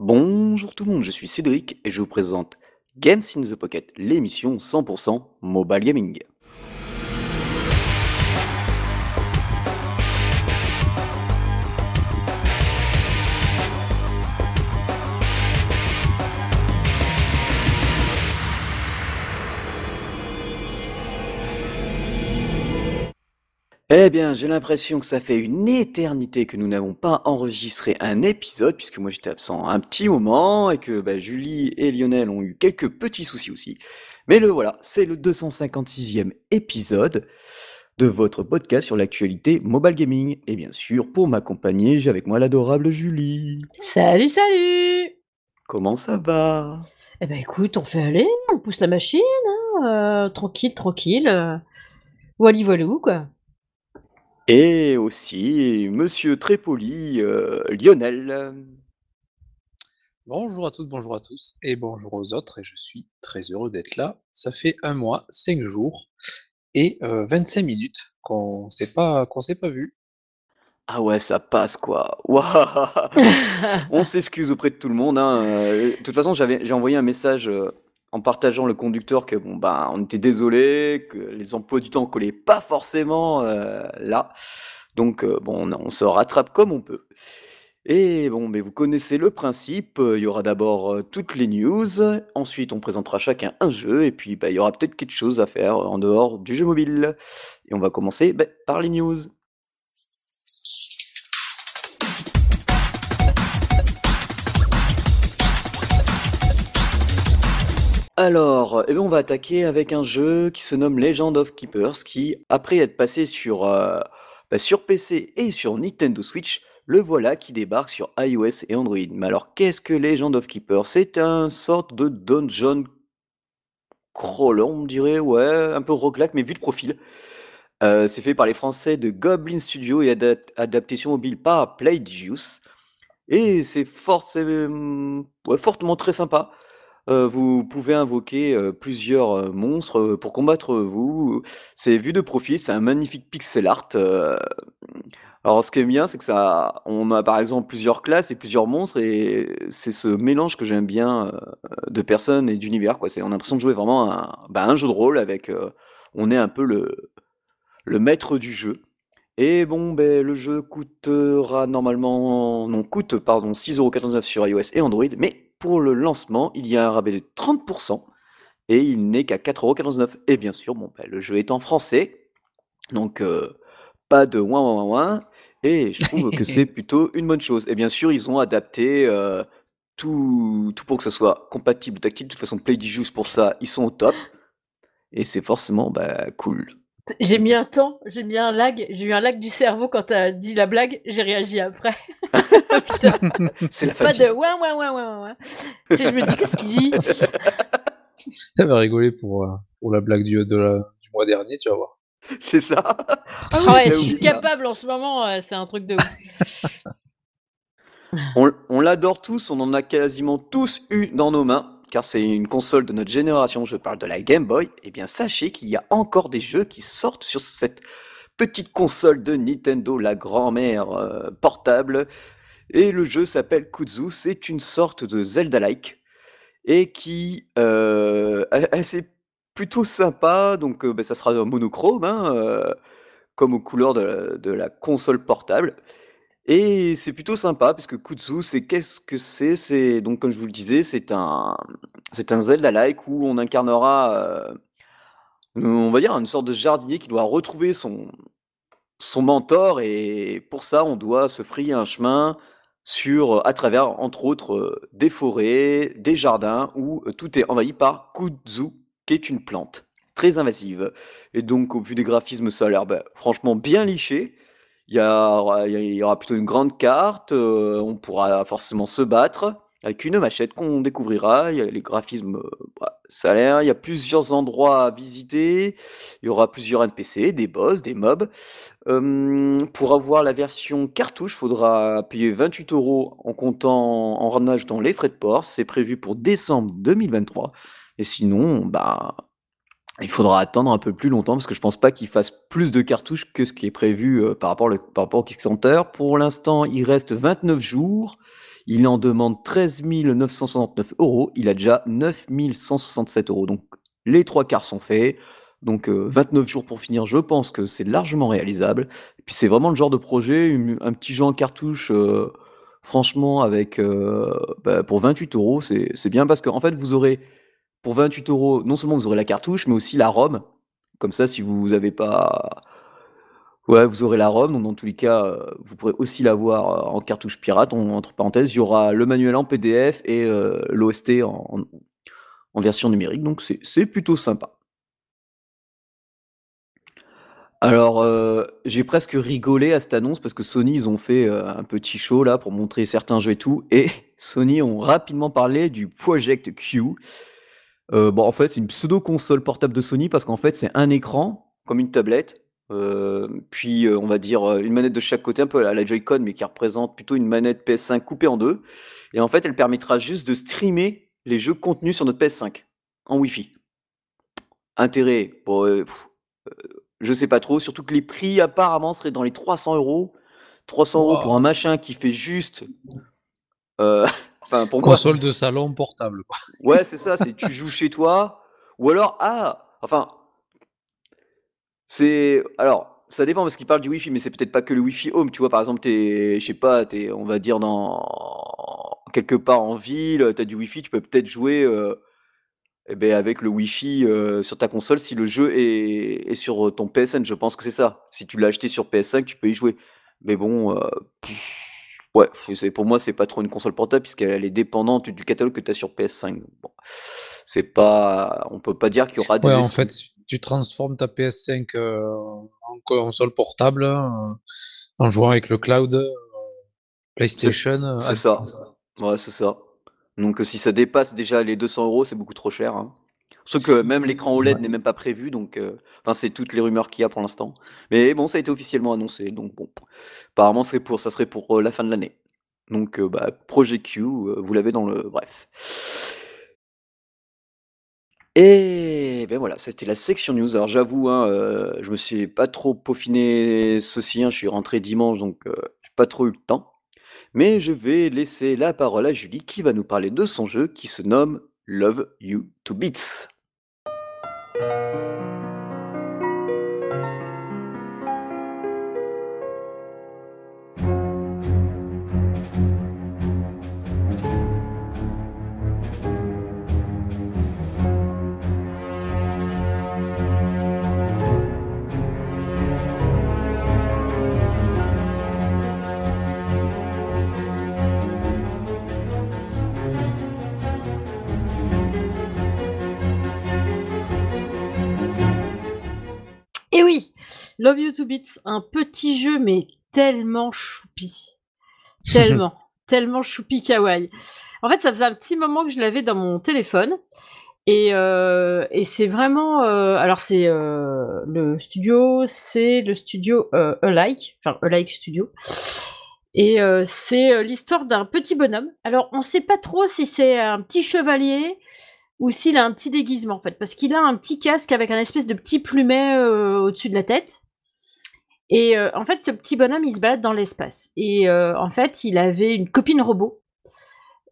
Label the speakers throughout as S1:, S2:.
S1: Bonjour tout le monde, je suis Cédric et je vous présente Games in the Pocket, l'émission 100% mobile gaming. Eh bien, j'ai l'impression que ça fait une éternité que nous n'avons pas enregistré un épisode, puisque moi j'étais absent un petit moment, et que bah, Julie et Lionel ont eu quelques petits soucis aussi. Mais le voilà, c'est le 256e épisode de votre podcast sur l'actualité mobile gaming. Et bien sûr, pour m'accompagner, j'ai avec moi l'adorable Julie.
S2: Salut, salut
S1: Comment ça va?
S2: Eh ben écoute, on fait aller, on pousse la machine, hein, euh, tranquille, tranquille. Euh, Wally voilou, quoi.
S1: Et aussi monsieur très poli, euh, Lionel.
S3: Bonjour à toutes, bonjour à tous, et bonjour aux autres, et je suis très heureux d'être là. Ça fait un mois, cinq jours, et euh, 25 minutes qu'on s'est pas qu'on s'est pas vu.
S1: Ah ouais, ça passe quoi. On s'excuse auprès de tout le monde. hein, euh, De toute façon, j'avais, j'ai envoyé un message euh, en partageant le conducteur que bon bah on était désolé, que les emplois du temps collaient pas forcément euh, là. Donc euh, bon, on, se rattrape comme on peut. Et bon, mais vous connaissez le principe. euh, Il y aura d'abord toutes les news, ensuite on présentera chacun un jeu, et puis bah, il y aura peut-être quelque chose à faire en dehors du jeu mobile. Et on va commencer bah, par les news. Alors, eh ben, on va attaquer avec un jeu qui se nomme Legend of Keepers, qui, après être passé sur, euh, bah, PC et sur Nintendo Switch, le voilà qui débarque sur iOS et Android. Mais alors, qu'est-ce que Legend of Keepers? C'est un sorte de dungeon crawler, on dirait, ouais, un peu roguelike, mais vu de profil. Euh, c'est fait par les Français de Goblin Studio et adap- adaptation mobile par Playdigious. Et c'est fortement très sympa. Heu, vous pouvez invoquer, heu, plusieurs, heu, monstres, pour combattre, vous. C'est vu de profil, c'est un magnifique pixel art, alors ce qui est bien, c'est que ça on a par exemple plusieurs classes et plusieurs monstres et c'est ce mélange que j'aime bien, de personnes et d'univers, on a l'impression de jouer vraiment bah, un jeu de rôle avec, on est un peu le maître du jeu. Et bon, beh, le jeu coûtera normalement non, coûte, pardon, 6,99€ sur iOS et Android, mais pour le lancement, il y a un rabais de 30% et il n'est qu'à 4,99€ et bien sûr, bon, bah, le jeu est en français, donc heu, pas de ouin ouin ouin et je trouve que c'est plutôt une bonne chose et bien sûr, ils ont adapté, heu, tout tout pour que ça soit compatible tactile. De toute façon, Playdigious pour ça, ils sont au top et c'est forcément, bah, cool.
S2: J'ai mis un temps, j'ai mis un lag, j'ai eu un lag du cerveau quand t'as dit la blague, j'ai réagi après.
S1: C'est la
S2: pas
S1: fatigue.
S2: de ouin ouin ouin ouin ouin. Tu sais, je me dis qu'est-ce qu'il dit?
S3: Ça va rigoler pour, euh, pour la blague du, de la- du mois dernier, tu vas voir.
S1: C'est ça? Ah
S2: Ah
S1: oui,
S2: ouais, je suis capable en ce moment, euh, c'est un truc de ouf.
S1: On, on l'adore tous, on en a quasiment tous eu dans nos mains, car c'est une console de notre génération, je parle de la Game Boy, et bien sachez qu'il y a encore des jeux qui sortent sur cette petite console de Nintendo, la grand-mère euh, portable, et le jeu s'appelle Kudzu, c'est une sorte de Zelda-like, et qui euh, est assez plutôt sympa, donc euh, ben, ça sera monochrome, hein, euh, comme aux couleurs de la console portable. Et c'est plutôt sympa parce que c'est qu'est-ce que c'est? C'est donc comme je vous le disais, c'est un c'est un Zelda-like où on incarnera, euh, on va dire une sorte de jardinier qui doit retrouver son son mentor et pour ça on doit se frayer un chemin sur à travers entre autres euh, des forêts, des jardins où euh, tout est envahi par Kudzu, qui est une plante très invasive. Et donc au vu des graphismes, ça a l'air ben, franchement bien liché. Il y aura, il plutôt une grande carte, euh, on pourra forcément se battre avec une machette qu'on découvrira. Il y a les graphismes, euh, bah, ça a l'air. Il y a plusieurs endroits à visiter. Il y aura plusieurs NPC, des boss, des mobs. Euh, pour avoir la version cartouche, faudra payer 28 euros en comptant en ramenage dans les frais de port. C'est prévu pour décembre 2023. Et sinon, bah, il faudra attendre un peu plus longtemps parce que je pense pas qu'ils fassent plus de cartouches que ce qui est prévu euh, par rapport, le- par rapport au Kickstarter. Pour l'instant, il reste 29 jours. Il en demande 13 969 euros. Il a déjà 9 167 euros. Donc les trois quarts sont faits. Donc 29 jours pour finir, je pense que c'est largement réalisable. Et puis c'est vraiment le genre de projet, un petit jeu en cartouche, franchement, avec bah, pour 28 euros, c'est bien parce qu'en fait, vous aurez pour 28 euros, non seulement vous aurez la cartouche, mais aussi la ROM. Comme ça, si vous n'avez pas Ouais, vous aurez la ROM, donc dans tous les cas, euh, vous pourrez aussi l'avoir euh, en cartouche pirate. entre parenthèses, il y aura le manuel en PDF et euh, l'OST en, version numérique, donc c'est plutôt sympa. Alors, j'ai presque rigolé à cette annonce parce que Sony, ils ont fait un petit show là pour montrer certains jeux et tout, et Sony ont rapidement parlé du Project Q. bon, en fait, c'est une pseudo-console portable de Sony parce qu'en fait, c'est un écran, comme une tablette, euh, puis, euh, on va dire, euh, une manette de chaque côté, un peu à la Joy-Con, mais qui représente plutôt une manette PS5 coupée en deux. Et en fait, elle permettra juste de streamer les jeux contenus sur notre PS5 en Wi-Fi. Intérêt, bon, je sais pas trop, surtout que les prix apparemment seraient dans les 300 euros. 300 euros pour un machin qui fait juste.
S3: enfin, pour Console de salon portable. Quoi.
S1: Ouais, c'est ça, c'est tu joues chez toi. Ou alors, ah, enfin, c'est alors, ça dépend parce qu'il parle du Wi-Fi, mais c'est peut-être pas que le Wi-Fi home. Tu vois, par exemple, t'es, je sais pas, t'es, on va dire dans quelque part en ville, tu as du Wi-Fi, tu peux peut-être jouer euh, eh ben, avec le Wi-Fi euh, sur ta console si le jeu est, sur ton PSN. Je pense que c'est ça. Si tu l'as acheté sur PS5, tu peux y jouer. Mais bon, euh, ouais, pour moi, c'est pas trop une console portable puisqu'elle est dépendante du catalogue que tu as sur PS5. Bon, c'est pas, on peut pas dire qu'il y aura des.
S3: Ouais, en fait, tu transformes ta PS5 euh, en console portable euh, en jouant avec le cloud euh, PlayStation.
S1: C'est ça. Ouais, c'est ça. Donc si ça dépasse déjà les 200 euros, c'est beaucoup trop cher. Hein. Sauf que même l'écran OLED n'est même pas prévu, donc enfin c'est toutes les rumeurs qu'il y a pour l'instant. Mais bon, ça a été officiellement annoncé, donc bon, apparemment serait pour, ça serait pour la fin de l'année. Donc bah, Project Q, vous l'avez dans le bref. Et ben voilà, c'était la section news. Alors j'avoue, hein, euh, je me suis pas trop peaufiné ceci, hein, je suis rentré dimanche, donc euh, j'ai pas trop eu le temps. Mais je vais laisser la parole à Julie qui va nous parler de son jeu qui se nomme Love You to Música
S2: Love You to Beats, un petit jeu mais tellement choupi. Tellement. tellement choupi kawaii. En fait, ça faisait un petit moment que je l'avais dans mon téléphone. Et, euh, c'est vraiment. Euh, alors, c'est euh, le studio, c'est le studio Alike, enfin Alike Studio. Et c'est l'histoire d'un petit bonhomme. Alors, on sait pas trop si c'est un petit chevalier ou s'il a un petit déguisement en fait, parce qu'il a un petit casque avec un espèce de petit plumet au-dessus de la tête. Et euh, en fait, ce petit bonhomme, il se balade dans l'espace. Et euh, en fait, il avait une copine robot.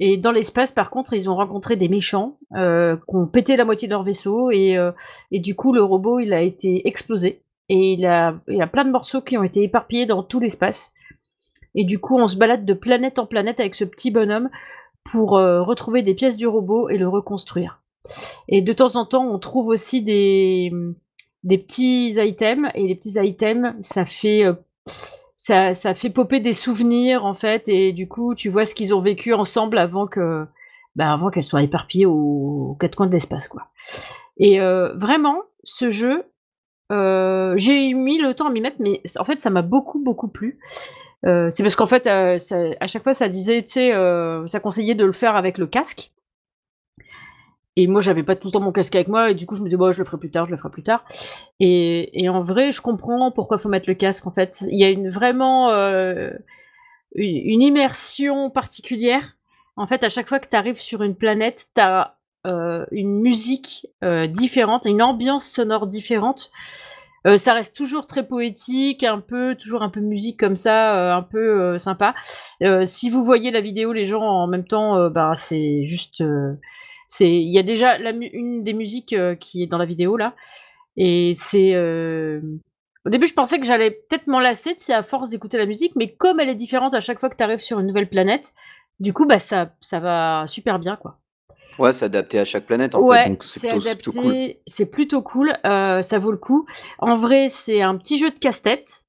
S2: Et dans l'espace, par contre, ils ont rencontré des méchants euh, qui ont pété la moitié de leur vaisseau. Et, et, du coup, le robot, il a été explosé. Et il, a, il y a plein de morceaux qui ont été éparpillés dans tout l'espace. Et du coup, on se balade de planète en planète avec ce petit bonhomme pour retrouver des pièces du robot et le reconstruire. Et de temps en temps, on trouve aussi des, des petits items et les petits items ça fait euh, ça, ça, fait popper des souvenirs en fait et du coup tu vois ce qu'ils ont vécu ensemble avant que bah, avant qu'elles soient éparpillées aux, quatre coins de l'espace quoi. Et euh, vraiment ce jeu euh, j'ai mis le temps à m'y mettre mais en fait ça m'a beaucoup beaucoup plu. c'est parce qu'en fait à chaque fois ça disait tu sais ça conseillait de le faire avec le casque et moi, j'avais pas tout le temps mon casque avec moi, et du coup, je me dis, bon, je le ferai plus tard, je le ferai plus tard. Et, en vrai, je comprends pourquoi faut mettre le casque, en fait. Il y a vraiment euh, une, immersion particulière. En fait, à chaque fois que tu arrives sur une planète, tu as euh, une musique euh, différente, une ambiance sonore différente. Ça reste toujours très poétique, un peu, toujours un peu musique comme ça, un peu sympa. Si vous voyez la vidéo, les gens en même temps, bah c'est juste, c'est, il y a déjà la, une des musiques euh, qui est dans la vidéo là, et c'est. euh, Au début, je pensais que j'allais peut-être m'en lasser, tu sais, à force d'écouter la musique, mais comme elle est différente à chaque fois que tu arrives sur une nouvelle planète, du coup, bah ça, ça va super bien, quoi.
S1: Ouais, c'est adapté à chaque planète en fait,
S2: Ouais,
S1: donc c'est plutôt, cool.
S2: adapté, c'est plutôt cool, euh, ça vaut le coup. En vrai, c'est un petit jeu de casse-tête.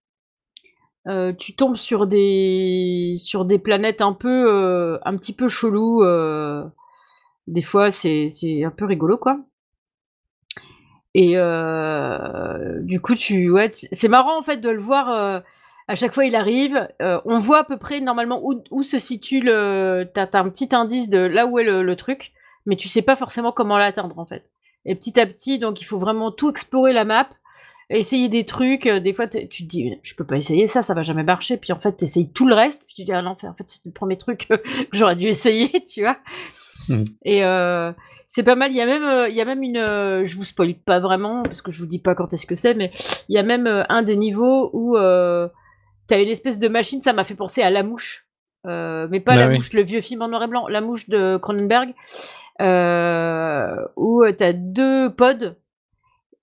S2: Euh, tu tombes sur des sur des planètes un peu euh, un petit peu chelou. Des fois, c'est un peu rigolo, quoi. Et euh, du coup, tu ouais, c'est marrant en fait de le voir. euh, à chaque fois, il arrive. euh, on voit à peu près normalement où, où se situe le. T'as t'as un petit indice de là où est le, truc, mais tu sais pas forcément comment l'atteindre en fait. Et petit à petit, donc il faut vraiment tout explorer la map, essayer des trucs. Des fois, tu te dis, je peux pas essayer ça, ça va jamais marcher. Puis en fait, t'essayes tout le reste. Puis tu te dis, ah non, en fait, c'était le premier truc que j'aurais dû essayer, tu vois.
S3: Mhm.
S2: Et euh, c'est pas mal. Il y a même, euh, il y a même une. euh, je vous spoil pas vraiment parce que je vous dis pas quand est-ce que c'est, mais il y a même euh, un des niveaux où t'as une espèce de machine. Ça m'a fait penser à La Mouche, mais pas
S3: Bah
S2: La
S3: oui.
S2: Mouche, le vieux film en noir et blanc, La Mouche de Cronenberg, où t'as deux pods.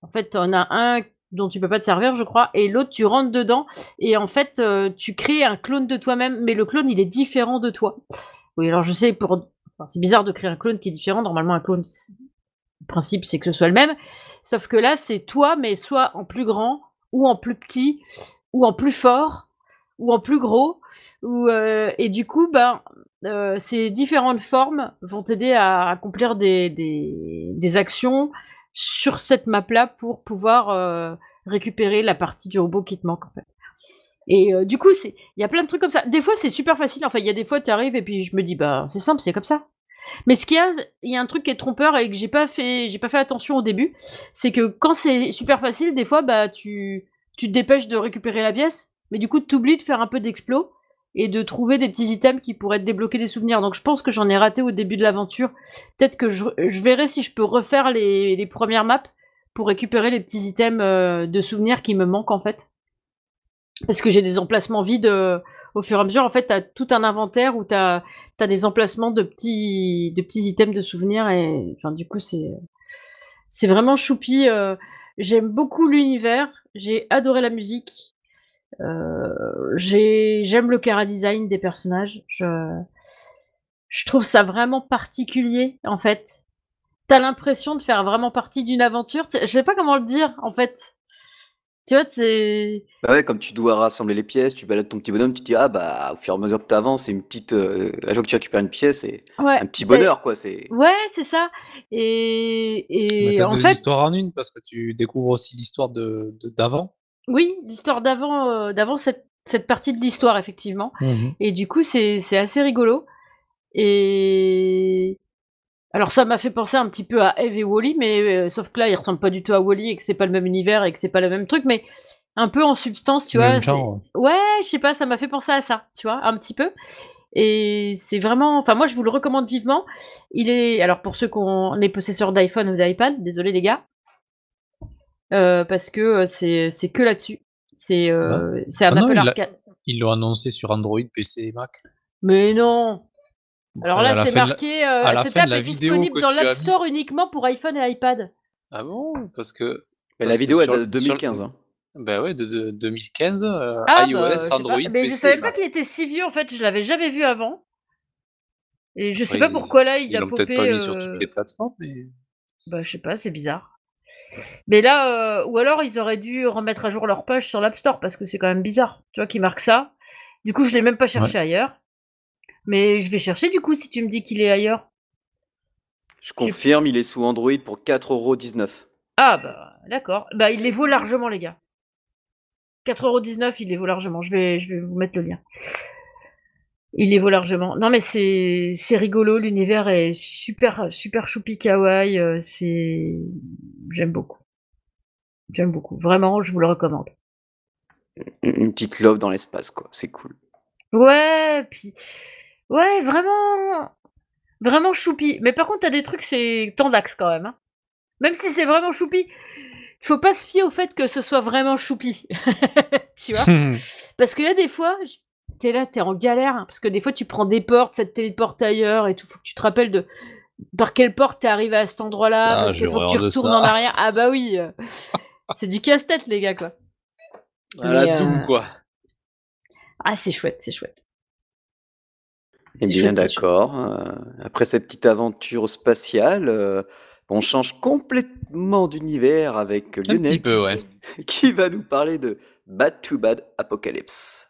S2: En fait, t'en as un dont tu peux pas te servir, je crois, et l'autre tu rentres dedans et en fait tu crées un clone de toi-même, mais le clone il est différent de toi. Oui, alors je sais pour C'est bizarre de créer un clone qui est différent. Normalement, un clone, le principe, c'est que ce soit le même. Sauf que là, c'est toi, mais soit en plus grand, ou en plus petit, ou en plus fort, ou en plus gros. Ou, euh, et du coup, ben, euh, ces différentes formes vont t'aider à accomplir des actions sur cette map-là pour pouvoir euh, récupérer la partie du robot qui te manque, en fait. Et euh, du coup, il y a plein de trucs comme ça. Des fois, c'est super facile. Enfin, il y a des fois, tu arrives et puis je me dis, bah, c'est simple, c'est comme ça. Mais ce qu'il y a, il y a un truc qui est trompeur et que j'ai pas fait, j'ai pas fait attention au début, c'est que quand c'est super facile, des fois, bah, tu, tu te dépêches de récupérer la pièce, mais du coup, tu oublies de faire un peu d'explo et de trouver des petits items qui pourraient te débloquer des souvenirs. Donc, je pense que j'en ai raté au début de l'aventure. Peut-être que je, je verrai si je peux refaire les, les premières maps pour récupérer les petits items euh, de souvenirs qui me manquent en fait parce que j'ai des emplacements vides euh, au fur et à mesure. En fait, tu tout un inventaire où tu as, des emplacements de petits, de petits items de souvenirs. Et enfin, du coup, c'est vraiment choupi. euh, J'aime beaucoup l'univers. J'ai adoré la musique. Euh, j'ai- J'aime le cara design des personnages. Je, je trouve ça vraiment particulier, en fait. T'as l'impression de faire vraiment partie d'une aventure. Je sais pas comment le dire, en fait. Tu vois, c'est...
S1: Bah ouais, comme tu dois rassembler les pièces, tu balades ton petit bonhomme, tu te dis, ah bah, au fur et à mesure que tu avances, c'est une petite. euh, à chaque fois que tu récupères une pièce, c'est
S2: Ouais,
S1: un petit bonheur, quoi. C'est.
S2: Ouais, c'est ça. Et,
S3: Mais
S2: et
S3: t'as
S2: en
S3: deux
S2: fait,
S3: histoires en une parce que tu découvres aussi l'histoire de de- d'avant.
S2: oui, l'histoire d'avant, euh, d'avant cette, cette partie de l'histoire, effectivement. Et du coup, c'est, c'est assez rigolo. Et alors, ça m'a fait penser un petit peu à Eve et Wally, mais euh, sauf que là, ils ressemblent pas du tout à Wally et que c'est pas le même univers et que c'est pas le même truc, mais un peu en substance, tu vois.
S3: Genre.
S2: Ouais, je sais pas, ça m'a fait penser à ça, tu vois, un petit peu. Et c'est vraiment, enfin moi je vous le recommande vivement. Il est, alors pour ceux qui ont les possesseurs d'iPhone ou d'iPad, désolé les gars, euh, parce que euh, c'est c'est que là-dessus. C'est euh, c'est un
S3: Ah non,
S2: Apple
S3: il l'a-
S2: Arcade.
S3: Ils l'ont annoncé sur Android, PC et Mac.
S2: Mais non. Alors là c'est
S3: la-
S2: marqué, euh,
S3: la
S2: cette est disponible dans l'App. Store uniquement pour iPhone et iPad.
S3: Ah bon? Parce que
S1: Mais
S3: Parce
S1: la
S3: que
S1: vidéo,
S3: sur-
S1: date de
S3: sur-
S1: 2015. Hein.
S3: ben ouais, de, de 2015, euh,
S2: Ah
S3: iOS,
S2: bah, je sais
S3: Android,
S2: pas. Mais je
S3: PC.
S2: savais
S3: et
S2: pas qu'il était si vieux en fait, je l'avais jamais vu avant. Et je sais
S3: Ouais,
S2: pas pourquoi là il
S3: Ils
S2: a popé.
S3: peut-être pas mis sur
S2: euh,
S3: toutes les plateformes, mais
S2: Bah, je sais pas, c'est bizarre. Mais là, euh, ou alors ils auraient dû remettre à jour leur page sur l'App Store parce que c'est quand même bizarre, tu vois, qu'ils marquent ça. Du coup, je l'ai même pas cherché ailleurs. Mais je vais chercher du coup si tu me dis qu'il est ailleurs.
S1: Je confirme, il est sous Android pour 4,19€.
S2: Ah bah d'accord. Bah il les vaut largement les gars. 4,19€, il les vaut largement. Je vais, je vais vous mettre le lien. Il les vaut largement. Non mais c'est c'est rigolo, l'univers est super super choupi kawaii, euh, c'est j'aime beaucoup. J'aime beaucoup. Vraiment, je vous le recommande.
S1: Une une petite love dans l'espace, quoi. C'est cool.
S2: Ouais, puis ouais, vraiment vraiment choupi. Mais par contre, t'as des trucs c'est tendax quand même hein. Même si c'est vraiment choupi, faut pas se fier au fait que ce soit vraiment choupi. tu vois Parce que là, des fois, t'es là, t'es en galère. Parce que des fois, tu prends des portes, ça te téléporte ailleurs et tout. Faut que tu te rappelles de par quelle porte t'es arrivé à cet endroit-là.
S3: Ah,
S2: parce qu'il
S3: j'ai
S2: faut que tu
S3: de
S2: retournes
S3: ça.
S2: en arrière. Ah bah oui. euh, c'est du casse-tête, les gars, quoi.
S3: À la
S2: Mais,
S3: Doom,
S2: euh,
S3: quoi.
S2: Ah, c'est chouette, c'est chouette.
S1: Eh bien, d'accord. Euh, après cette petite aventure spatiale, euh, on change complètement d'univers avec
S3: Un
S1: Lionel
S3: petit peu, ouais.
S1: qui va nous parler de Bad to Bad Apocalypse.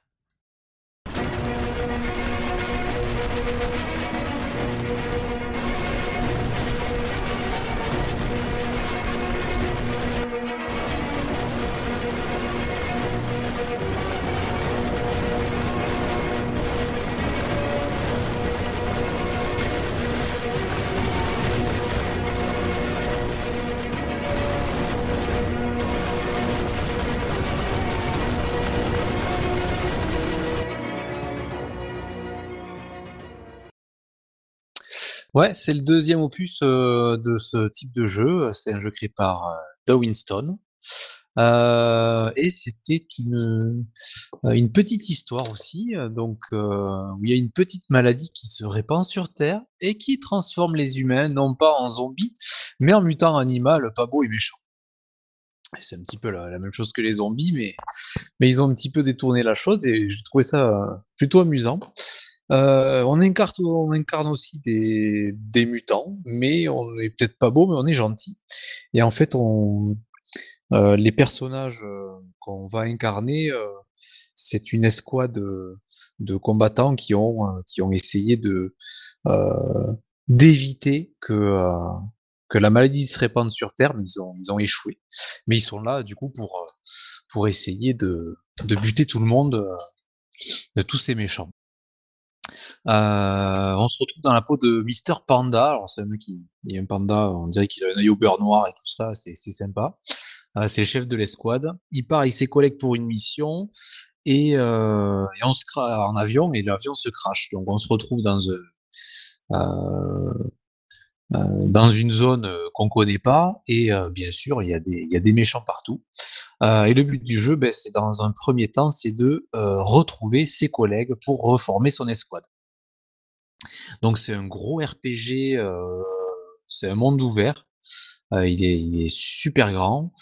S3: Ouais, c'est le deuxième opus euh, de ce type de jeu. C'est un jeu créé par euh, Dow Winston. Euh, et c'était une, euh, petite histoire aussi, euh, donc il y a une petite maladie qui se répand sur Terre et qui transforme les humains non pas en zombies, mais en mutants animal pas beau et méchant. C'est un petit peu la, même chose que les zombies, mais, mais ils ont un petit peu détourné la chose et j'ai trouvé ça plutôt amusant. Euh, on, incarne, aussi des, mutants, mais on est peut-être pas beau, mais on est gentil. Et en fait, euh, les personnages euh, qu'on va incarner, c'est une escouade de, combattants qui ont, essayé d'éviter que, la maladie se répande sur Terre, mais ils ont, échoué. Mais ils sont là, du coup, pour, essayer de, de buter tout le monde, de tous ces méchants. Euh, on se retrouve dans la peau de Mister Panda. C'est un mec qui, a un panda, on dirait qu'il a un œil au beurre noir et tout ça, c'est sympa. Euh, c'est le chef de l'escouade. Il part avec ses collègues pour une mission et, euh, on se en avion et l'avion se crache. Donc, on se retrouve dans un, euh, dans une zone euh, qu'on connaît pas et euh, bien sûr, il y a des, méchants partout. Et le but du jeu, ben, c'est dans un premier temps, c'est de retrouver ses collègues pour reformer son escouade. Donc c'est un gros RPG, c'est un monde ouvert. Il, est, super grand.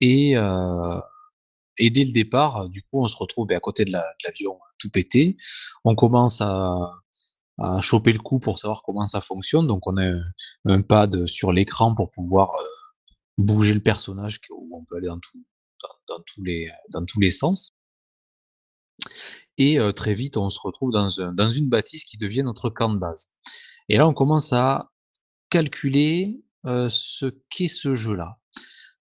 S3: Et, et dès le départ, du coup, on se retrouve ben, à côté de l'avion tout pété. On commence à, à choper le coup pour savoir comment ça fonctionne. Donc on a un, pad sur l'écran pour pouvoir euh, bouger le personnage, où on peut aller dans, tout- dans, tous, les, dans tous les sens. Et euh, très vite, on se retrouve dans, un- dans une bâtisse qui devient notre camp de base. Et là, on commence à calculer euh, ce qu'est ce jeu-là.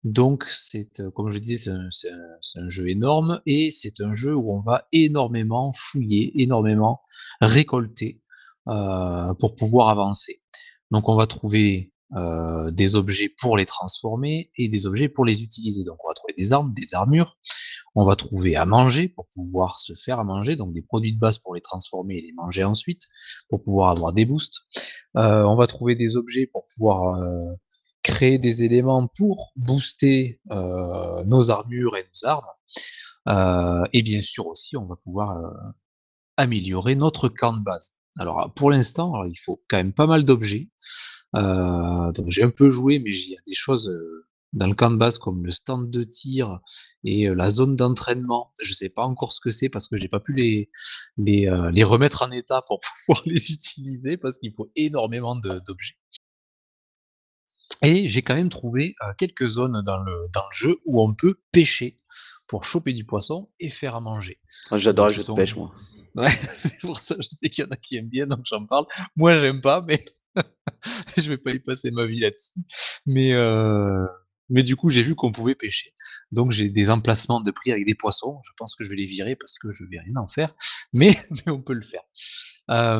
S3: Donc, c'est, comme je disais, c'est un jeu énorme et c'est un jeu où on va énormément fouiller, énormément récolter euh, pour pouvoir avancer. Donc, on va trouver euh, des objets pour les transformer et des objets pour les utiliser. Donc, on va trouver des armes, des armures. On va trouver à manger pour pouvoir se faire à manger, donc des produits de base pour les transformer et les manger ensuite, pour pouvoir avoir des boosts. Euh, on va trouver des objets pour pouvoir créer des éléments pour booster nos armures et nos armes. Et bien sûr aussi, on va pouvoir améliorer notre camp de base. Alors pour l'instant, il faut quand même pas mal d'objets. Euh, donc j'ai un peu joué, mais il y a des choses euh, dans le camp de base comme le stand de tir et euh, la zone d'entraînement. Je sais pas encore ce que c'est parce que j'ai pas pu les remettre en état pour pouvoir les utiliser parce qu'il faut énormément d'objets. Et j'ai quand même trouvé quelques zones dans le jeu où on peut pêcher pour choper du poisson et faire à manger.
S1: Ah, J'adore les jeux
S3: ils
S1: de
S3: sont-
S1: pêche, moi.
S3: Ouais, c'est pour ça, je sais qu'il y en a qui aiment bien, donc j'en parle. Moi, j'aime pas, mais je vais pas y passer ma vie là-dessus. Mais, euh, mais du coup, j'ai vu qu'on pouvait pêcher. Donc, j'ai des emplacements de prix avec des poissons. Je pense que je vais les virer parce que je vais rien en faire. Mais, mais on peut le faire. Euh,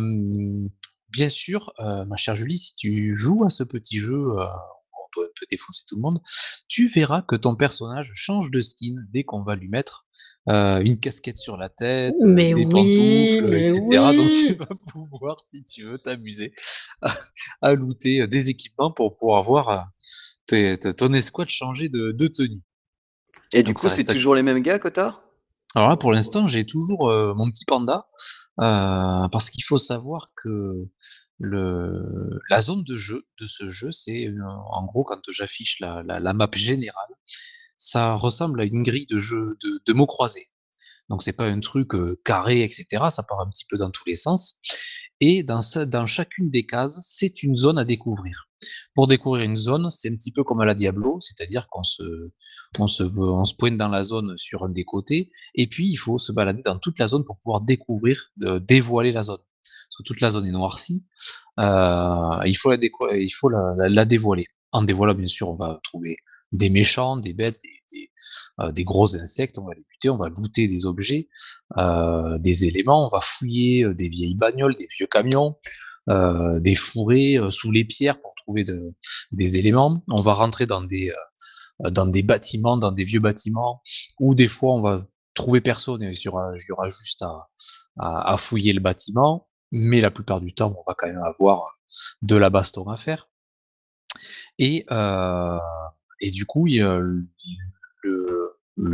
S3: bien sûr, euh, ma chère Julie, si tu joues à ce petit jeu, on doit un peu défoncer tout le monde, tu verras que ton personnage change de skin dès qu'on va lui mettre euh, une casquette sur la tête, euh,
S2: Mais
S3: des
S2: oui,
S3: pantoufles,
S2: mais
S3: etc. Donc tu vas pouvoir, si tu veux, t'amuser à, à looter euh, des équipements pour pouvoir avoir euh, ton escouade changeait de, de tenue.
S1: Et du coup, c'est toujours les mêmes gars que t'as
S3: Alors là, pour l'instant, j'ai toujours euh, mon petit panda, euh, parce qu'il faut savoir que la zone de jeu de ce jeu, c'est euh, en gros quand j'affiche la, map générale, ça ressemble à une grille de jeu de, mots croisés. Donc c'est pas un truc carré, etc. Ça part un petit peu dans tous les sens. Et dans, chacune des cases, c'est une zone à découvrir. Pour découvrir une zone, c'est un petit peu comme à la Diablo, c'est-à-dire qu'on se, on pointe dans la zone sur un des côtés, et puis il faut se balader dans toute la zone pour pouvoir découvrir, dévoiler la zone. Que toute la zone est noircie, euh, il faut, la, dévoiler. En dévoilant, bien sûr, on va trouver des méchants, des bêtes, des, euh, gros insectes, on va les buter, on va looter des objets, euh, des éléments, on va fouiller des vieilles bagnoles, des vieux camions, des fourrés sous les pierres pour trouver de, des éléments. On va rentrer dans des, bâtiments, dans des vieux bâtiments, où des fois on va trouver personne et il y aura, juste à, fouiller le bâtiment. Mais la plupart du temps, on va quand même avoir de la baston à faire. Et, euh, du coup, le,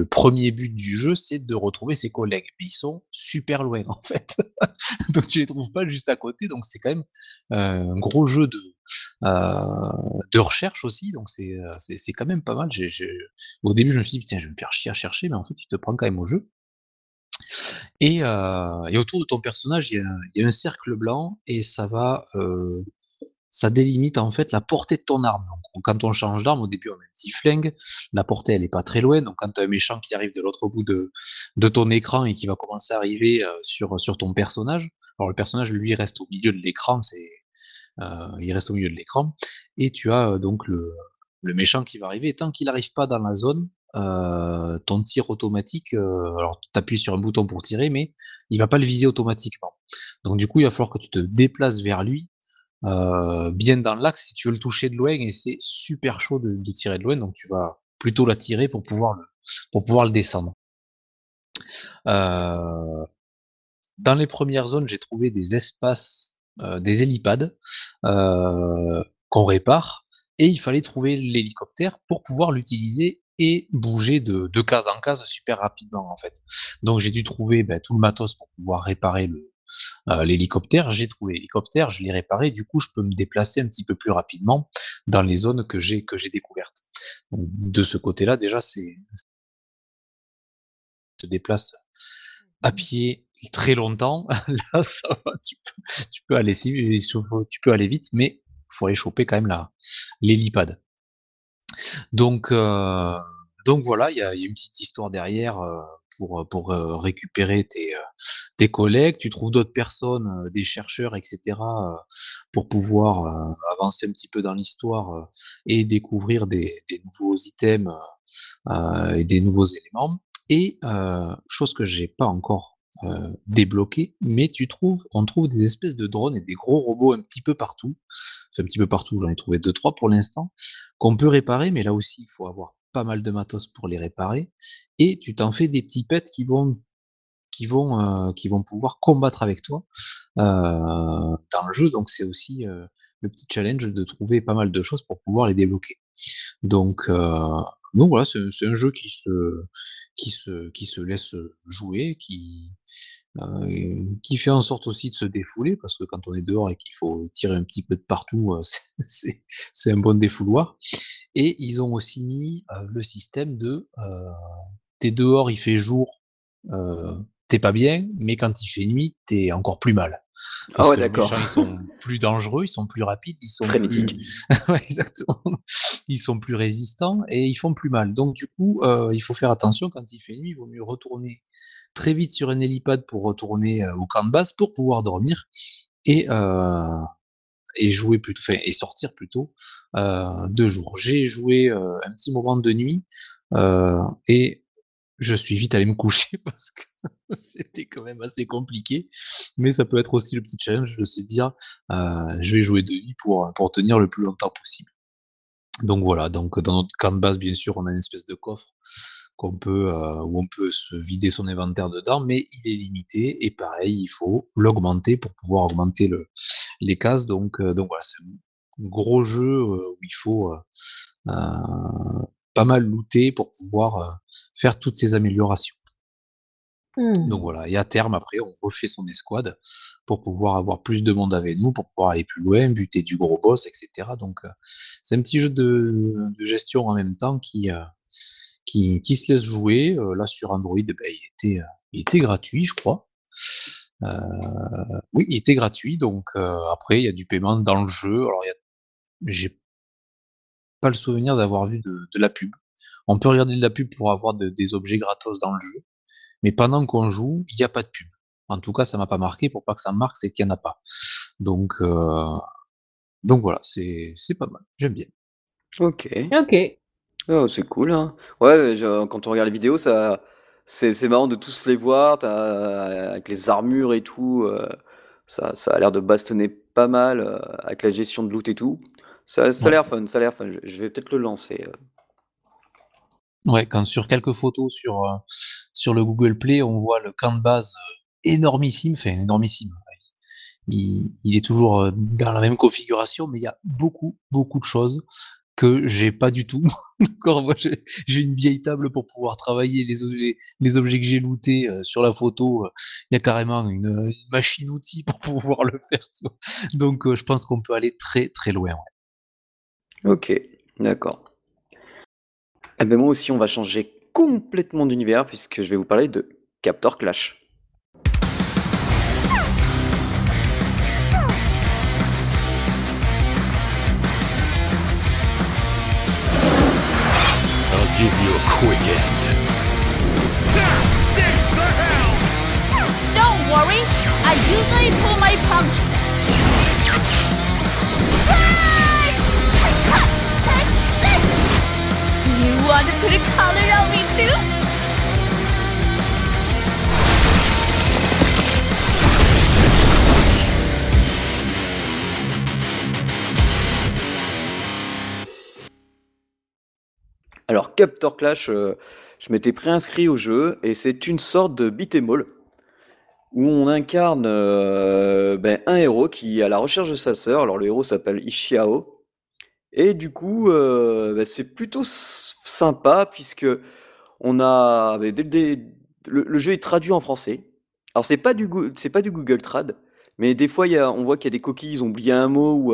S3: premier but du jeu, c'est de retrouver ses collègues. Mais ils sont super loin, en fait. donc tu les trouves pas juste à côté. Donc c'est quand même euh, un gros jeu de, euh, de recherche aussi. Donc c'est, quand même pas mal. Au début, je me suis dit, tiens, je vais me faire chier à chercher. Mais en fait, tu te prends quand même au jeu. Et, euh, et autour de ton personnage, il y, a, un cercle blanc et ça va euh, ça délimite en fait la portée de ton arme. Quand on change d'arme, au début on a un petit flingue, la portée elle est pas très loin, donc quand tu as un méchant qui arrive de l'autre bout de, ton écran et qui va commencer à arriver euh, sur, ton personnage, alors le personnage lui reste au milieu de l'écran, c'est il reste au milieu de l'écran, et tu as donc le méchant qui va arriver, et tant qu'il n'arrive pas dans la zone, euh, ton tir automatique, euh, alors tu appuies sur un bouton pour tirer, mais il va pas le viser automatiquement. Donc du coup, il va falloir que tu te déplaces vers lui euh, bien dans l'axe si tu veux le toucher de loin et c'est super chaud de, tirer de loin donc tu vas plutôt la tirer pour pouvoir le, pour pouvoir le descendre. Dans les premières zones, j'ai trouvé des espaces, des hélipads qu'on répare et il fallait trouver l'hélicoptère pour pouvoir l'utiliser et bouger de, de, case en case super rapidement en fait. Donc j'ai dû trouver ben, tout le matos pour pouvoir réparer le, euh, l'hélicoptère, j'ai trouvé l'hélicoptère, je l'ai réparé, du coup je peux me déplacer un petit peu plus rapidement dans les zones que j'ai que j'ai découvertes. Donc, de ce côté-là, déjà, c'est te déplace à pied très longtemps. Là, ça va, tu peux, tu peux aller tu peux aller vite, mais faut aller choper quand même la l'hélipad. Donc euh, donc voilà, il y a, une petite histoire derrière. Euh, pour, pour euh, récupérer tes, tes collègues, tu trouves d'autres personnes, des chercheurs, etc., pour pouvoir avancer un petit peu dans l'histoire et découvrir des, des nouveaux items et des nouveaux éléments. Et chose que j'ai pas encore euh, débloqué, mais tu trouves, on trouve des espèces de drones et des gros robots un petit peu partout. Enfin, un petit peu partout, j'en ai trouvé deux trois pour l'instant, qu'on peut réparer, mais là aussi il faut avoir pas mal de matos pour les réparer, et tu t'en fais des petits pets qui vont qui vont euh, qui vont pouvoir combattre avec toi euh, dans le jeu. Donc c'est aussi euh, le petit challenge de trouver pas mal de choses pour pouvoir les débloquer. Donc voilà, c'est un jeu qui se qui se qui se laisse jouer, qui euh, qui fait en sorte aussi de se défouler parce que quand on est dehors et qu'il faut tirer un petit peu de partout, euh, c'est un bon défouloir. Et ils ont aussi mis euh, le système de euh, t'es dehors, il fait jour, t'es pas bien, mais quand il fait nuit, t'es encore plus mal.
S1: Ah parce ah ouais, d'accord.
S3: Ils sont plus dangereux, ils sont plus rapides, ils sont
S1: plus...
S3: ouais, exactement. Ils sont plus résistants et ils font plus mal. Donc du coup, il faut faire attention quand il fait nuit, il vaut mieux retourner très vite sur un hélipad pour retourner euh, au camp de base pour pouvoir dormir et euh, et jouer plutôt, enfin, et sortir plutôt euh, deux jours. J'ai joué euh, un petit moment de nuit et je suis vite allé me coucher parce que c'était quand même assez compliqué. Mais ça peut être aussi le petit challenge de se dire je vais jouer de nuit pour, pour tenir le plus longtemps possible. Donc voilà, donc dans notre camp de base, bien sûr, on a une espèce de coffre qu'on peut euh, où on peut se vider son inventaire dedans, mais il est limité et pareil, il faut l'augmenter pour pouvoir augmenter le, les cases. Donc, euh, donc voilà, c'est un gros jeu euh, où il faut pas mal looter pour pouvoir faire toutes ces améliorations.
S2: Mmh.
S3: Donc voilà, et à terme, après, on refait son escouade pour pouvoir avoir plus de monde avec nous, pour pouvoir aller plus loin, buter du gros boss, etc. Donc c'est un petit jeu de, gestion en même temps qui, qui, qui, se laisse jouer. là sur Android, ben, il, était, il était gratuit, je crois. oui, il était gratuit, donc après, il y a du paiement dans le jeu. Alors, j'ai pas le souvenir d'avoir vu de, la pub. On peut regarder de la pub pour avoir des objets gratos dans le jeu, mais pendant qu'on joue, il n'y a pas de pub. En tout cas, ça m'a pas marqué. Pour pas que ça marque, c'est qu'il n'y en a pas. Donc, euh, donc voilà, c'est pas mal. J'aime bien.
S1: Ok.
S2: Ok.
S1: Oh, c'est cool, hein. Ouais, quand on regarde les vidéos, ça, c'est c'est marrant de tous les voir, avec les armures et tout. Euh, ça, ça a l'air de bastonner pas mal euh, avec la gestion de loot et tout. Ça, ça a l'air fun, ça a l'air fun. Je, vais peut-être le lancer.
S3: Ouais, quand sur quelques photos sur, euh, sur le Google Play, on voit le camp de base euh, énormissime, enfin énormissime. Il, il est toujours euh, dans la même configuration, mais il y a beaucoup, beaucoup de choses que j'ai pas du tout. Encore, moi, j'ai une vieille table pour pouvoir travailler les, objets, que j'ai lootés sur la photo. Il y a carrément une, machine outil pour pouvoir le faire. Donc, je pense qu'on peut aller très, très loin.
S1: Ok, d'accord. Eh ben moi aussi, on va changer complètement d'univers puisque je vais vous parler de Captor Clash. Give you a quick end. Don't worry, I usually pull my punches. Do you want to put a collar on me too? Alors, Captor Clash, euh, je m'étais préinscrit au jeu et c'est une sorte de beat'em all où on incarne euh, ben, un héros qui est à la recherche de sa sœur. Alors, le héros s'appelle Ishiao et du coup, euh, ben, c'est plutôt sympa puisque on a bah, le, jeu est traduit en français. Alors c'est pas du c'est pas du Google Trad, mais des fois y a, on voit qu'il y a des coquilles, ils ont oublié un mot ou,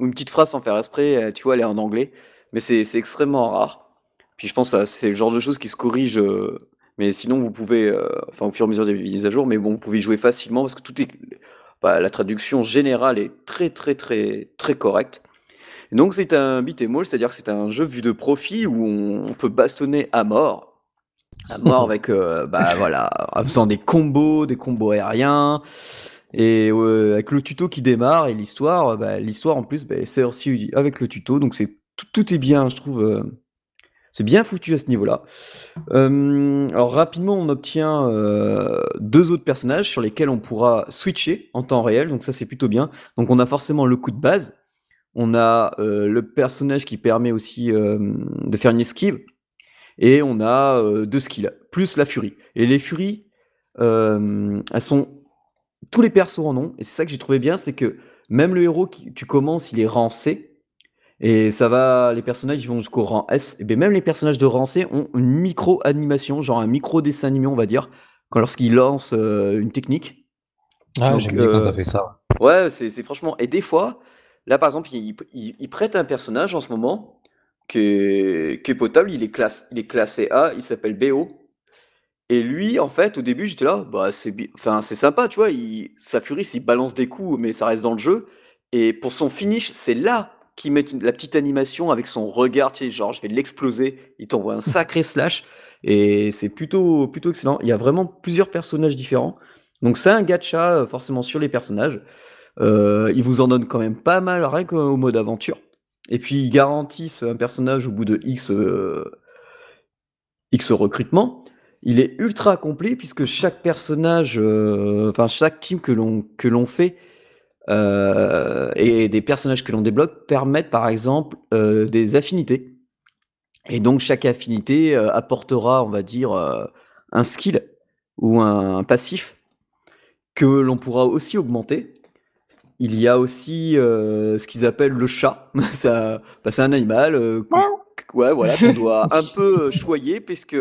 S1: une petite phrase sans faire exprès, tu vois, elle est en anglais, mais c'est extrêmement rare. Puis je pense que c'est le genre de choses qui se corrigent, euh, mais sinon vous pouvez, enfin au fur et à mesure des mises à jour, mais bon, vous pouvez y jouer facilement parce que tout est, bah, la traduction générale est très très très très correcte. Donc c'est un beat'em all, c'est-à-dire que c'est un jeu vu de profil où on, peut bastonner à mort. À mort avec, euh, bah voilà, en faisant des combos, des combos aériens. Et euh, avec le tuto qui démarre et l'histoire, bah, l'histoire en plus, bah, c'est aussi avec le tuto, donc c'est tout, est bien, je trouve. Euh, c'est bien foutu à ce niveau-là. alors rapidement, on obtient deux autres personnages sur lesquels on pourra switcher en temps réel, donc ça c'est plutôt bien. Donc on a forcément le coup de base, on a euh, le personnage qui permet aussi euh, de faire une esquive. Et on a euh, deux skills, plus la furie. Et les furies, elles sont. Tous les persos en ont. Et c'est ça que j'ai trouvé bien, c'est que même le héros qui tu commences, il est rang C. Et ça va, les personnages ils vont jusqu'au rang S. Et bien même les personnages de rang C ont une micro-animation, genre un micro-dessin animé, on va dire, quand lorsqu'ils lancent une technique.
S3: Ah, j'aime bien quand ça fait ça.
S1: Ouais, c'est franchement. Et des fois, Là, par exemple, il, prête un personnage en ce moment qui est, potable. Il est, classe, il est classé A, il s'appelle BO. Et lui, en fait, au début, j'étais là, bah, c'est enfin, c'est sympa, tu vois. Il, sa furie, il balance des coups, mais ça reste dans le jeu. Et pour son finish, c'est là qu'il met la petite animation avec son regard, tu sais, genre, je vais l'exploser. Il t'envoie un sacré slash. Et c'est plutôt, plutôt excellent. Il y a vraiment plusieurs personnages différents. Donc, c'est un gacha, euh, forcément, sur les personnages. Euh, ils vous en donnent quand même pas mal, rien qu'au mode aventure. Et puis ils garantissent un personnage au bout de X, euh, X recrutement. Il est ultra complet puisque chaque personnage, euh, enfin chaque team que l'on que fait et des personnages que l'on débloque permettent par exemple des affinités. Et donc chaque affinité apportera, on va dire, un skill ou un passif que l'on pourra aussi augmenter Il y a aussi euh, ce qu'ils appellent le chat. Ça, bah, c'est un animal. euh, qu'on- ouais, voilà, qu'on doit un peu choyer puisque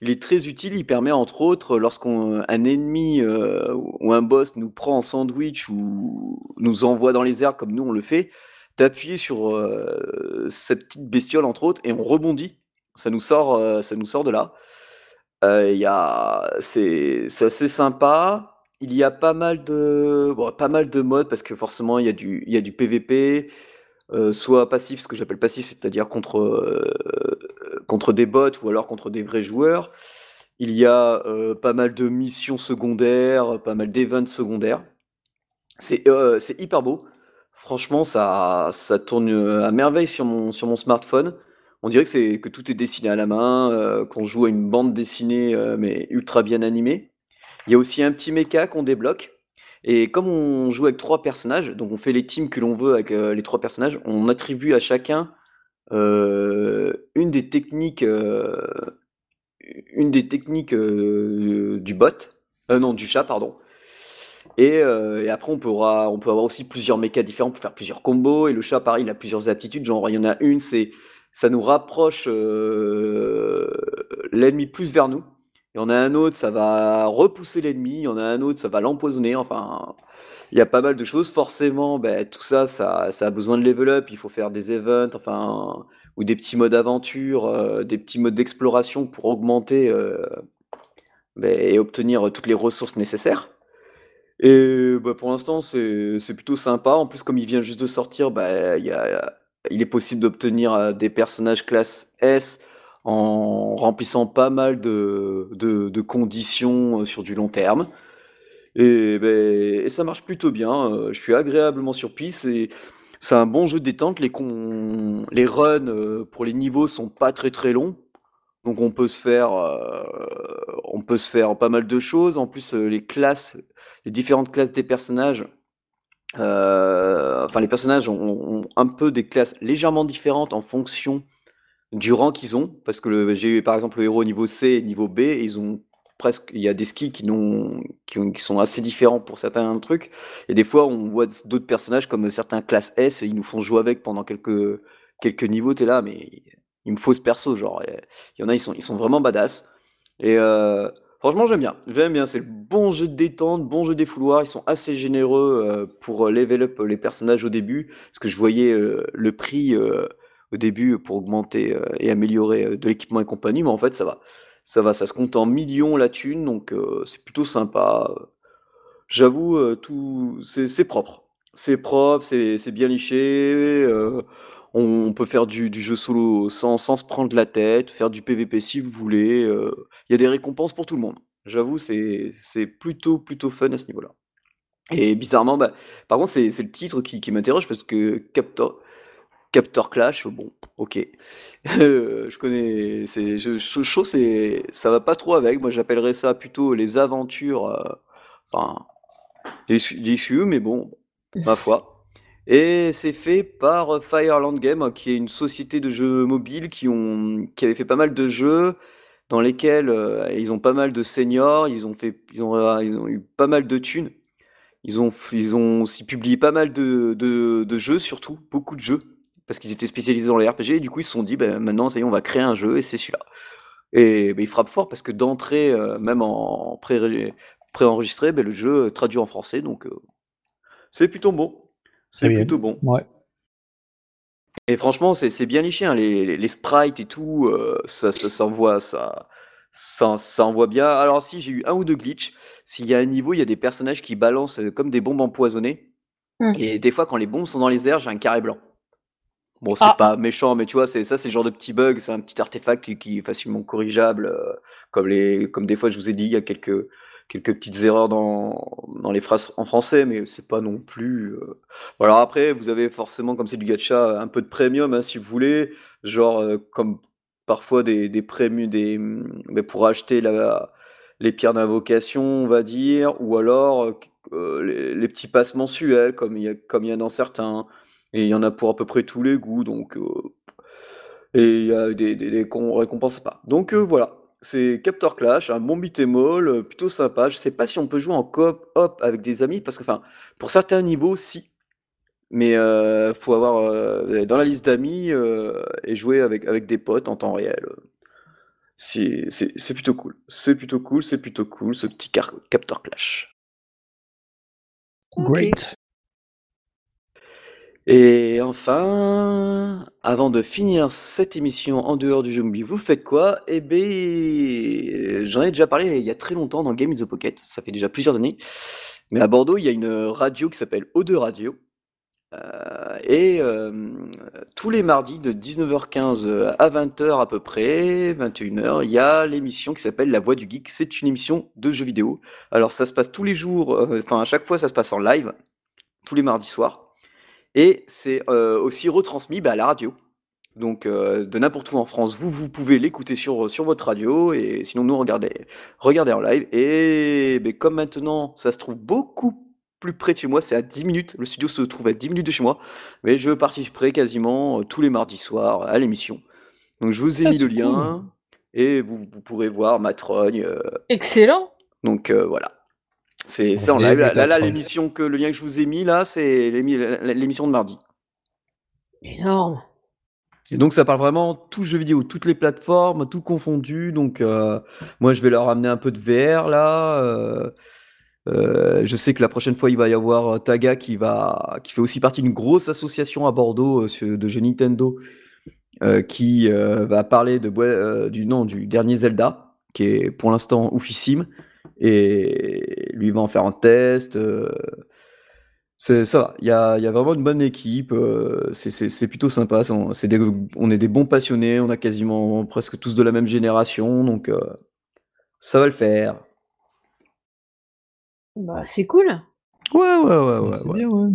S1: il est très utile. Il permet entre autres, lorsqu'un un ennemi euh, ou un boss nous prend en sandwich ou nous envoie dans les airs comme nous on le fait, d'appuyer sur euh, cette petite bestiole entre autres et on rebondit. Ça nous sort, euh, ça nous sort de là. Euh, y a, c'est, c'est assez sympa. Il y a pas mal de, bon, pas mal de modes parce que forcément il y a du, il y a du PVP, euh, soit passif, ce que j'appelle passif, c'est-à-dire contre, euh, contre des bots ou alors contre des vrais joueurs. Il y a euh, pas mal de missions secondaires, pas mal d'events secondaires. C'est hyper beau. Franchement, ça, ça tourne à merveille sur mon, sur mon smartphone. On dirait que que tout est dessiné à la main, qu'on joue à une bande dessinée mais ultra bien animée. Il y a aussi un petit mecha qu'on débloque. Et comme on joue avec trois personnages, donc on fait les teams que l'on veut avec euh, les trois personnages, on attribue à chacun euh, une des techniques, euh, une des techniques du bot, non du chat pardon. Et, après on peut avoir aussi plusieurs mechas différents pour faire plusieurs combos. Et le chat pareil, il a plusieurs aptitudes. Genre il y en a une, c'est ça nous rapproche l'ennemi plus vers nous. Il y en a un autre, ça va repousser l'ennemi. Il y en a un autre, ça va l'empoisonner. Enfin, il y a pas mal de choses. Forcément, ben, tout ça, ça, ça a besoin de level up. Il faut faire des events, enfin, ou des petits modes aventure, euh, des petits modes d'exploration pour augmenter euh, ben, et obtenir toutes les ressources nécessaires. Et bah, pour l'instant, c'est plutôt sympa. En plus, comme il vient juste de sortir, il y a, il est possible d'obtenir euh, des personnages classe S en remplissant pas mal de, conditions euh, sur du long terme. Et, ben, et ça marche plutôt bien. euh, Je suis agréablement surpris. C'est c'est un bon jeu de détente. Les, les runs euh, pour les niveaux sont pas très très longs. Donc on peut se faire, on peut se faire pas mal de choses. En plus, les classes, les différentes classes des personnages, enfin les personnages ont un peu des classes légèrement différentes en fonction du rang qu'ils ont. Parce que j'ai eu par exemple le héros niveau C et niveau B, ils ont presque, il y a des skills qui, sont assez différents pour certains trucs. Et des fois, on voit d'autres personnages comme certains classes S, ils nous font jouer avec pendant quelques, quelques niveaux. T'es là, mais il me faut ce perso, genre. Il y en a, ils sont, ils sont vraiment badass. Et euh, franchement, j'aime bien. J'aime bien. C'est le bon jeu de détente, bon jeu des fouloirs. Ils sont assez généreux euh, pour level up les personnages au début. Parce que je voyais euh, le prix au début pour augmenter euh, et améliorer euh, de l'équipement et compagnie. Mais en fait, ça va. Ça va, ça se compte en millions la thune. Donc euh, c'est plutôt sympa. J'avoue, tout, c'est propre. C'est propre, c'est bien liché. on, peut faire du, jeu solo sans, sans se prendre la tête, faire du PVP si vous voulez. Il y a des récompenses pour tout le monde. J'avoue, c'est plutôt plutôt fun à ce niveau-là. Et bizarrement, bah, par contre, c'est c'est le titre qui, qui m'interroge parce que Captor, Captor Clash, bon, ok. Euh, je connais, c'est, je, je, je trouve c'est, ça va pas trop avec. Moi, j'appellerais ça plutôt les aventures. euh, enfin, Déçu, mais bon, ma foi. Et c'est fait par Fireland Game, qui est une société de jeux mobiles qui ont, qui avait fait pas mal de jeux dans lesquels euh, ils ont pas mal de seniors, ils ont fait, ils ont, euh, ils ont eu pas mal de thunes. Ils ont, ils ont aussi publié pas mal de, de, de jeux, surtout beaucoup de jeux, parce qu'ils étaient spécialisés dans les RPG. Et du coup, ils se sont dit, ben, maintenant, ça y est, on va créer un jeu, et c'est celui-là. Et ben, il frappe fort parce que d'entrée, euh, même en pré, préenregistré, ben, le jeu traduit en français, donc euh, c'est plutôt bon. C'est
S3: bien.
S1: plutôt bon.
S3: Ouais.
S1: Et franchement, c'est c'est bien liché, hein, les, les, les sprites et tout, euh, ça, ça, ça envoie, ça, ça, ça envoie bien. Alors si, j'ai eu un ou deux glitches. S'il y a un niveau, il y a des personnages qui balancent euh, comme des bombes empoisonnées.
S2: Hmm.
S1: Et des fois, quand les bombes sont dans les airs, j'ai un carré blanc. Bon, c'est
S2: Ah.
S1: pas méchant, mais tu vois, c'est ça, c'est le genre de petit bug, c'est un petit artefact qui, qui est facilement corrigeable, euh, comme les, comme des fois je vous ai dit, il y a quelques, quelques petites erreurs dans, dans les phrases en français, mais c'est pas non plus. euh, Voilà, après, vous avez forcément, comme c'est du gacha, un peu de premium, hein, si vous voulez, genre euh, comme parfois des, des prémus, des, mais pour acheter la, les pierres d'invocation, on va dire, ou alors les, les petits passes mensuels, comme il y a, comme il y a dans certains. Et il y en a pour à peu près tous les goûts, donc euh, et il y a des, des, des qu'on récompense pas. Donc euh, voilà, c'est Captor Clash, un bon beat'em all, euh, plutôt sympa. Je sais pas si on peut jouer en coop hop avec des amis, parce que, enfin, pour certains niveaux, si. Mais euh, faut avoir dans la liste d'amis et jouer avec, avec des potes en temps réel. C'est plutôt cool. C'est plutôt cool, c'est plutôt cool, ce petit Captor Clash.
S3: Great.
S1: Et enfin, avant de finir cette émission en dehors du jeu mobile, vous faites quoi? Eh ben, j'en ai déjà parlé il y a très longtemps dans Game in the Pocket, ça fait déjà plusieurs années. Mais à Bordeaux, il y a une radio qui s'appelle O2 Radio. Euh, et euh, tous les mardis de 19h15 à 20h à peu près, 21h, il y a l'émission qui s'appelle La Voix du Geek. C'est une émission de jeux vidéo. Alors ça se passe tous les jours, euh, enfin à chaque fois ça se passe en live, tous les mardis soirs. Et c'est euh, aussi retransmis bah, à la radio. Donc euh, de n'importe où en France, vous, vous pouvez l'écouter sur, sur votre radio et sinon nous regardez, regardez en live. Et ben, comme maintenant ça se trouve beaucoup plus près de chez moi, c'est à 10 minutes, le studio se trouve à 10 minutes de chez moi, mais je participerai quasiment euh, tous les mardis soirs à l'émission. Donc je vous ai mis le lien et vous, vous pourrez voir ma trogne. euh,
S2: Excellent.
S1: donc euh, voilà. C'est
S3: On
S1: en
S3: va
S1: live. Là, là, l'émission que le lien que je vous ai mis là, c'est l'émi- l'émission de mardi.
S2: Énorme.
S1: Et donc ça parle vraiment tout jeu vidéo, toutes les plateformes, tout confondu. Donc euh, moi je vais leur amener un peu de VR là. euh, euh, je sais que la prochaine fois il va y avoir Taga qui va qui fait aussi partie d'une grosse association à Bordeaux de jeux Nintendo qui va parler de du nom du dernier Zelda qui est pour l'instant oufissime et lui va en faire un test. euh, c'est ça va, il y a, il y a vraiment une bonne équipe, euh, c'est plutôt sympa, c'est- on, c'est des- on est des bons passionnés, on a quasiment presque tous de la même génération, donc euh, ça va le faire.
S2: Bah, c'est cool.
S1: Ouais, ouais, ouais, ouais.
S3: c'est
S1: ouais.
S3: bien, ouais.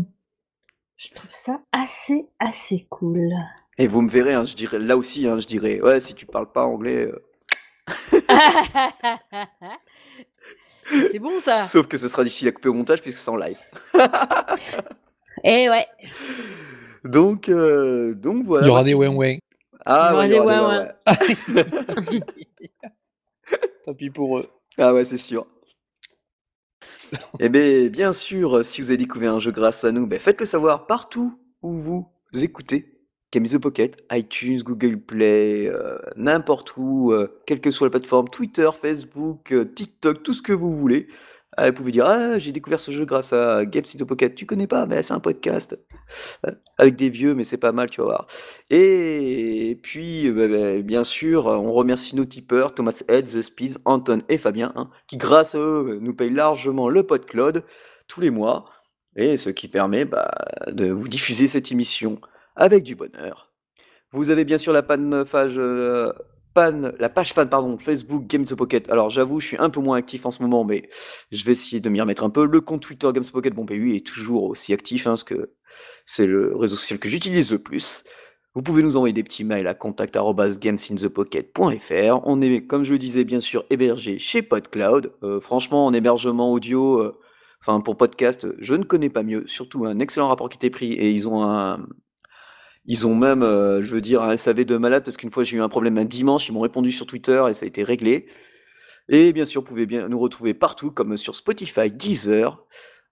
S2: Je trouve ça assez, assez cool.
S1: Et vous me verrez, hein, je dirais, là aussi, hein, je dirais, ouais, si tu parles pas anglais, euh,
S2: c'est bon ça.
S1: sauf que ce sera difficile à couper au montage puisque c'est en live.
S2: Eh ouais.
S1: Donc, euh, donc voilà.
S3: Il y aura des ouin
S1: Ah,
S2: Il y aura des.
S3: Tant pis pour eux.
S1: Ah ouais, c'est sûr. Eh bien, bien sûr, si vous avez découvert un jeu grâce à nous, ben faites-le savoir partout où vous écoutez. Games Pocket, iTunes, Google Play, euh, n'importe où, euh, quelle que soit la plateforme, Twitter, Facebook, euh, TikTok, tout ce que vous voulez. Ah, vous pouvez dire, ah, j'ai découvert ce jeu grâce à Games Pocket. Tu connais pas, mais c'est un podcast. Avec des vieux, mais c'est pas mal, tu vas voir. Et puis, bah, bah, bien sûr, on remercie nos tipeurs, Thomas Head, The Speeds, Anton et Fabien, hein, qui grâce à eux nous payent largement le PodCloud tous les mois, et ce qui permet bah, de vous diffuser cette émission avec du bonheur. Vous avez bien sûr la panne page, euh, la page fan pardon, Facebook Games the Pocket. Alors j'avoue, je suis un peu moins actif en ce moment, mais je vais essayer de m'y remettre un peu. Le compte Twitter Games the Pocket, bon, bah, lui est toujours aussi actif, hein, parce que c'est le réseau social que j'utilise le plus. Vous pouvez nous envoyer des petits mails à contact@gamesinthepocket.fr. On est, comme je le disais, bien sûr, hébergé chez PodCloud. Euh, franchement, en hébergement audio, euh, enfin pour podcast, je ne connais pas mieux. Surtout un excellent rapport qualité-prix et ils ont un, ils ont même, euh, je veux dire, un SAV de malade parce qu'une fois j'ai eu un problème un dimanche, ils m'ont répondu sur Twitter et ça a été réglé. Et bien sûr, vous pouvez bien nous retrouver partout, comme sur Spotify, Deezer.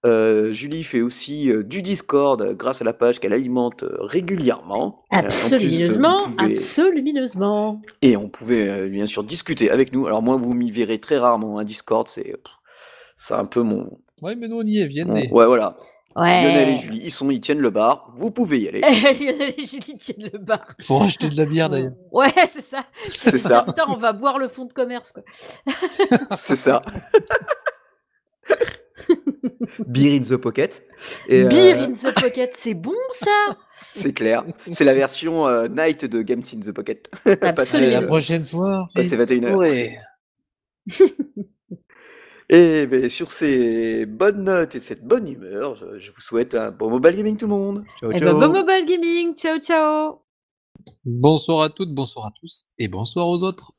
S1: Euh, Julie fait aussi euh, du Discord euh, grâce à la page qu'elle alimente euh, régulièrement. Euh, plus, euh,
S2: Absolument, absolument.
S1: Et on pouvait euh, bien sûr discuter avec nous. Alors moi, vous m'y verrez très rarement. Un Discord, c'est un peu mon,
S3: Ouais, mais nous on y est,
S1: mon-
S3: venez.
S1: ouais voilà. Lionel et
S2: Ouais.
S1: Julie, ils sont, ils tiennent le bar. Vous pouvez y aller.
S2: Lionel et Julie tiennent le bar.
S3: Faut racheter de la bière d'ailleurs.
S2: Ouais, c'est ça.
S1: C'est ça,
S2: Putain, on va boire le fond de commerce, quoi.
S1: c'est ça. Beer in the pocket. Et, euh,
S2: Beer in the pocket, c'est bon ça
S1: C'est clair. C'est la version euh, night de Games in the Pocket. Passé,
S2: Absolument.
S3: la
S1: euh,
S3: prochaine fois.
S1: Passé 21 heures.
S3: Ouais.
S1: Et ben, sur ces bonnes notes et cette bonne humeur, je, je vous souhaite un bon mobile gaming tout le monde. Ciao,
S2: Eh
S1: ciao.
S2: ben, bon mobile gaming, ciao ciao
S3: Bonsoir à toutes, bonsoir à tous et bonsoir aux autres.